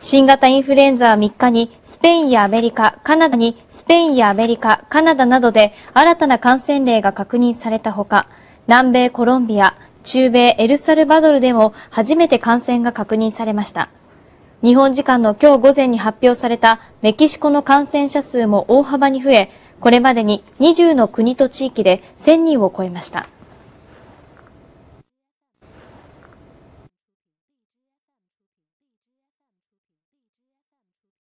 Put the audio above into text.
新型インフルエンザは3日にスペインやアメリカ、カナダにスペインやアメリカ、カナダなどで新たな感染例が確認されたほか、南米コロンビア、中米エルサルバドルでも初めて感染が確認されました。日本時間の今日午前に発表されたメキシコの感染者数も大幅に増え、これまでに20の国と地域で1000人を超えました。